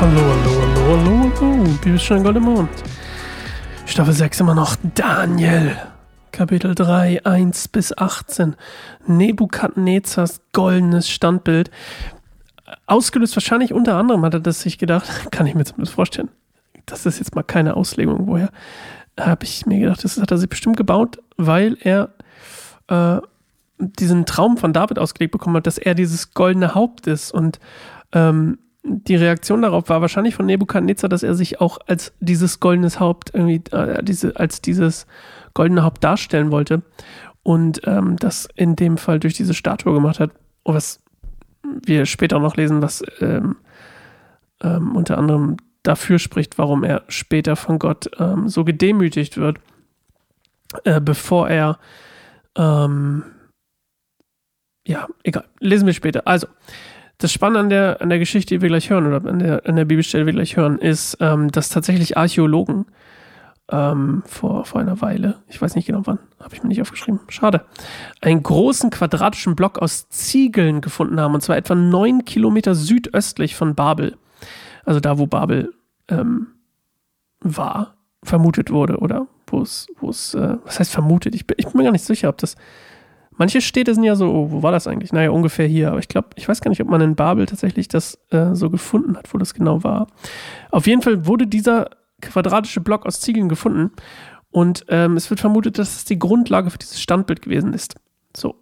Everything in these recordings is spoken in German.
Hallo, hallo, hallo, hallo, hallo. Bibelstunde Gold im Mond. Staffel 6 immer noch Daniel. Kapitel 3, 1 bis 18. Nebukadnezars goldenes Standbild. Ausgelöst wahrscheinlich unter anderem hat er das sich gedacht, kann ich mir zumindest vorstellen. Das ist jetzt mal keine Auslegung, woher. Habe ich mir gedacht, das hat er sich bestimmt gebaut, weil er äh, diesen Traum von David ausgelegt bekommen hat, dass er dieses goldene Haupt ist. Und ähm, die Reaktion darauf war wahrscheinlich von Nebukadnezar, dass er sich auch als dieses goldenes Haupt irgendwie, äh, diese, als dieses goldene Haupt darstellen wollte. Und ähm, das in dem Fall durch diese Statue gemacht hat, was wir später noch lesen, was ähm, ähm, unter anderem dafür spricht, warum er später von Gott ähm, so gedemütigt wird, äh, bevor er ähm, ja, egal, lesen wir später. Also, das Spannende an der, an der Geschichte, die wir gleich hören, oder an der, an der Bibelstelle, die wir gleich hören, ist, ähm, dass tatsächlich Archäologen ähm, vor, vor einer Weile, ich weiß nicht genau wann, habe ich mir nicht aufgeschrieben, schade, einen großen quadratischen Block aus Ziegeln gefunden haben, und zwar etwa neun Kilometer südöstlich von Babel. Also da, wo Babel ähm, war, vermutet wurde, oder wo es, wo es, äh, was heißt vermutet? Ich bin, ich bin mir gar nicht sicher, ob das Manche Städte sind ja so, oh, wo war das eigentlich? Naja, ungefähr hier. Aber ich glaube, ich weiß gar nicht, ob man in Babel tatsächlich das äh, so gefunden hat, wo das genau war. Auf jeden Fall wurde dieser quadratische Block aus Ziegeln gefunden. Und ähm, es wird vermutet, dass es die Grundlage für dieses Standbild gewesen ist. So.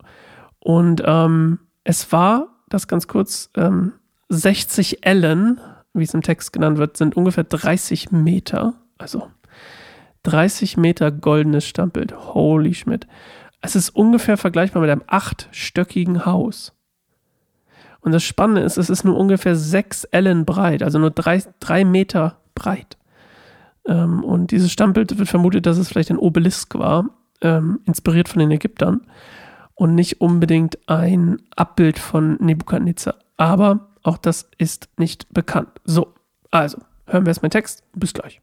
Und ähm, es war, das ganz kurz, ähm, 60 Ellen, wie es im Text genannt wird, sind ungefähr 30 Meter. Also 30 Meter goldenes Standbild. Holy Schmidt. Es ist ungefähr vergleichbar mit einem achtstöckigen Haus. Und das Spannende ist, es ist nur ungefähr sechs Ellen breit, also nur drei, drei Meter breit. Ähm, und dieses Standbild wird vermutet, dass es vielleicht ein Obelisk war, ähm, inspiriert von den Ägyptern und nicht unbedingt ein Abbild von Nebukadnezar. Aber auch das ist nicht bekannt. So, also, hören wir erstmal den Text. Bis gleich.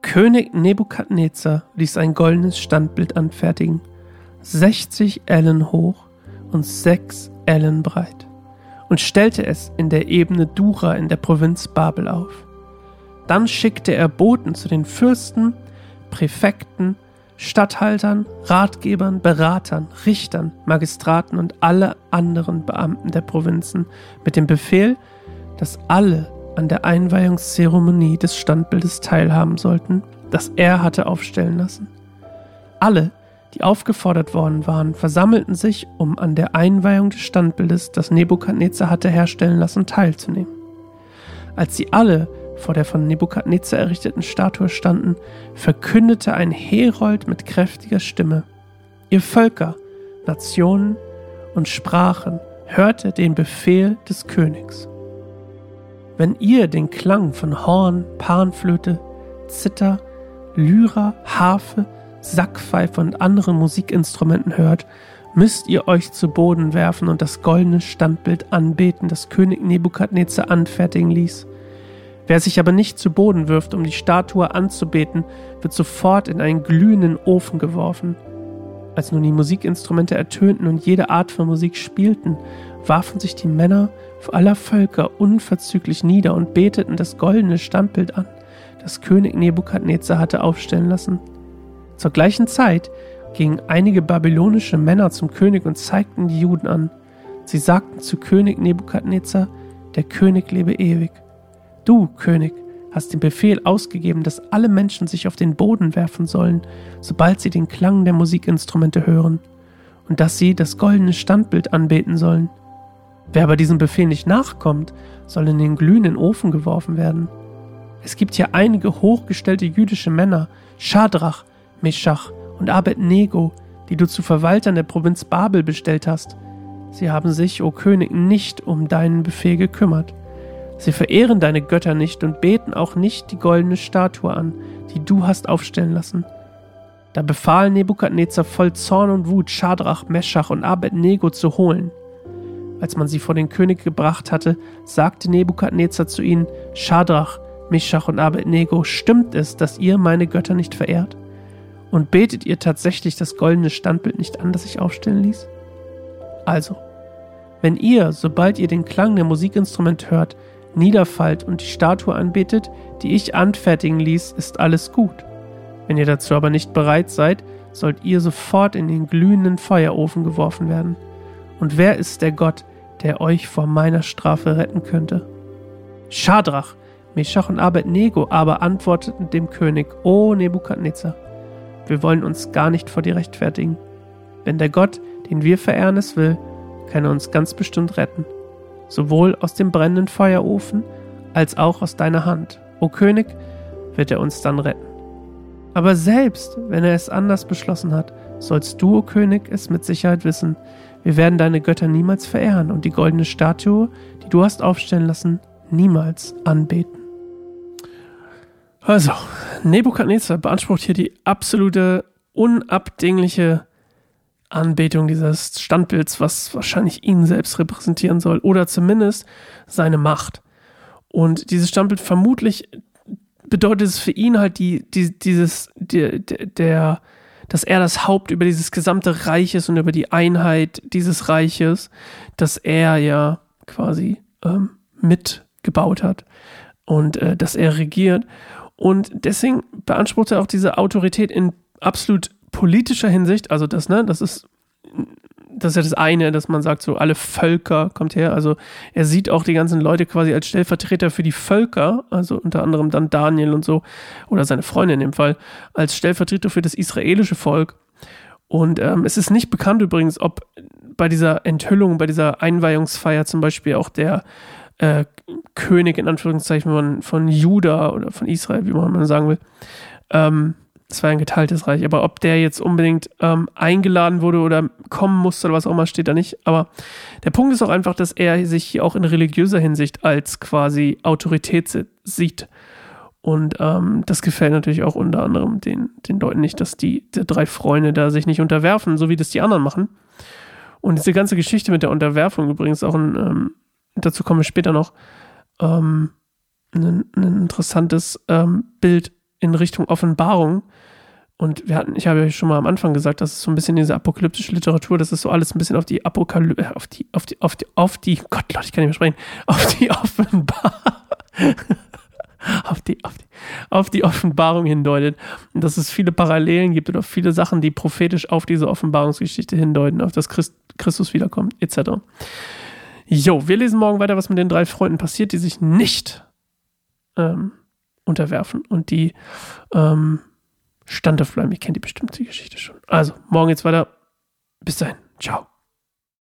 König Nebukadnezar ließ ein goldenes Standbild anfertigen 60 Ellen hoch und 6 Ellen breit und stellte es in der Ebene Dura in der Provinz Babel auf. Dann schickte er Boten zu den Fürsten, Präfekten, Statthaltern, Ratgebern, Beratern, Richtern, Magistraten und alle anderen Beamten der Provinzen mit dem Befehl, dass alle an der Einweihungszeremonie des Standbildes teilhaben sollten, das er hatte aufstellen lassen. Alle, die aufgefordert worden waren, versammelten sich, um an der Einweihung des Standbildes, das Nebukadnezar hatte herstellen lassen, teilzunehmen. Als sie alle vor der von Nebukadnezar errichteten Statue standen, verkündete ein Herold mit kräftiger Stimme: Ihr Völker, Nationen und Sprachen, hörte den Befehl des Königs. Wenn ihr den Klang von Horn, Panflöte, Zither, Lyra, Harfe, Sackpfeife und anderen Musikinstrumenten hört, müsst ihr euch zu Boden werfen und das goldene Standbild anbeten, das König Nebukadnezar anfertigen ließ. Wer sich aber nicht zu Boden wirft, um die Statue anzubeten, wird sofort in einen glühenden Ofen geworfen. Als nun die Musikinstrumente ertönten und jede Art von Musik spielten, warfen sich die Männer aller Völker unverzüglich nieder und beteten das goldene Standbild an, das König Nebukadnezar hatte aufstellen lassen. Zur gleichen Zeit gingen einige babylonische Männer zum König und zeigten die Juden an. Sie sagten zu König Nebukadnezar, der König lebe ewig. Du, König, hast den Befehl ausgegeben, dass alle Menschen sich auf den Boden werfen sollen, sobald sie den Klang der Musikinstrumente hören, und dass sie das goldene Standbild anbeten sollen. Wer aber diesem Befehl nicht nachkommt, soll in den glühenden Ofen geworfen werden. Es gibt hier einige hochgestellte jüdische Männer, Schadrach, Meschach und Abednego, die du zu Verwaltern der Provinz Babel bestellt hast. Sie haben sich, o König, nicht um deinen Befehl gekümmert. Sie verehren deine Götter nicht und beten auch nicht die goldene Statue an, die du hast aufstellen lassen. Da befahl Nebukadnezar voll Zorn und Wut, Schadrach, Meschach und Abednego zu holen. Als man sie vor den König gebracht hatte, sagte Nebukadnezar zu ihnen: Schadrach, Meschach und Abednego, stimmt es, dass ihr meine Götter nicht verehrt? Und betet ihr tatsächlich das goldene Standbild nicht an, das ich aufstellen ließ? Also, wenn ihr, sobald ihr den Klang der Musikinstrument hört, niederfallt und die Statue anbetet, die ich anfertigen ließ, ist alles gut. Wenn ihr dazu aber nicht bereit seid, sollt ihr sofort in den glühenden Feuerofen geworfen werden. Und wer ist der Gott, der euch vor meiner Strafe retten könnte? Schadrach, Meshach und Abednego aber antworteten dem König, O Nebukadnezar, wir wollen uns gar nicht vor dir rechtfertigen. Wenn der Gott, den wir verehren, es will, kann er uns ganz bestimmt retten, sowohl aus dem brennenden Feuerofen als auch aus deiner Hand. O König, wird er uns dann retten. Aber selbst wenn er es anders beschlossen hat, sollst du, o König, es mit Sicherheit wissen, wir werden deine Götter niemals verehren und die goldene Statue, die du hast aufstellen lassen, niemals anbeten. Also, Nebukadnezar beansprucht hier die absolute, unabdingliche Anbetung dieses Standbilds, was wahrscheinlich ihn selbst repräsentieren soll, oder zumindest seine Macht. Und dieses Standbild vermutlich bedeutet es für ihn halt die, die dieses, die, der, dass er das Haupt über dieses gesamte Reich ist und über die Einheit dieses Reiches, dass er ja quasi ähm, mitgebaut hat und äh, dass er regiert. Und deswegen beansprucht er auch diese Autorität in absolut politischer Hinsicht. Also das, ne, das ist das ist ja das eine, dass man sagt, so alle Völker kommt her. Also er sieht auch die ganzen Leute quasi als Stellvertreter für die Völker, also unter anderem dann Daniel und so, oder seine Freunde in dem Fall, als Stellvertreter für das israelische Volk. Und ähm, es ist nicht bekannt übrigens, ob bei dieser Enthüllung, bei dieser Einweihungsfeier zum Beispiel auch der äh, König in Anführungszeichen von, von Juda oder von Israel, wie man sagen will, ähm, es war ein geteiltes Reich, aber ob der jetzt unbedingt ähm, eingeladen wurde oder kommen musste oder was auch immer, steht da nicht. Aber der Punkt ist auch einfach, dass er sich hier auch in religiöser Hinsicht als quasi Autorität sieht. Und ähm, das gefällt natürlich auch unter anderem den, den Leuten nicht, dass die, die drei Freunde da sich nicht unterwerfen, so wie das die anderen machen. Und diese ganze Geschichte mit der Unterwerfung übrigens auch ein, ähm, dazu kommen wir später noch, ähm, ein, ein interessantes ähm, Bild in Richtung Offenbarung, und wir hatten, ich habe ja schon mal am Anfang gesagt, das ist so ein bisschen diese apokalyptische Literatur, das ist so alles ein bisschen auf die Apokalypse, äh, auf die, auf die, auf die, auf die, Gott, Leute, ich kann nicht mehr sprechen, auf die Offenbarung, auf die, auf die, auf die Offenbarung hindeutet. Und dass es viele Parallelen gibt oder viele Sachen, die prophetisch auf diese Offenbarungsgeschichte hindeuten, auf das Christ, Christus wiederkommt, etc. Jo, wir lesen morgen weiter, was mit den drei Freunden passiert, die sich nicht ähm, unterwerfen und die ähm, Stand auf bleiben. Ich kenne die bestimmt die Geschichte schon. Also, morgen geht's weiter. Bis dahin. Ciao.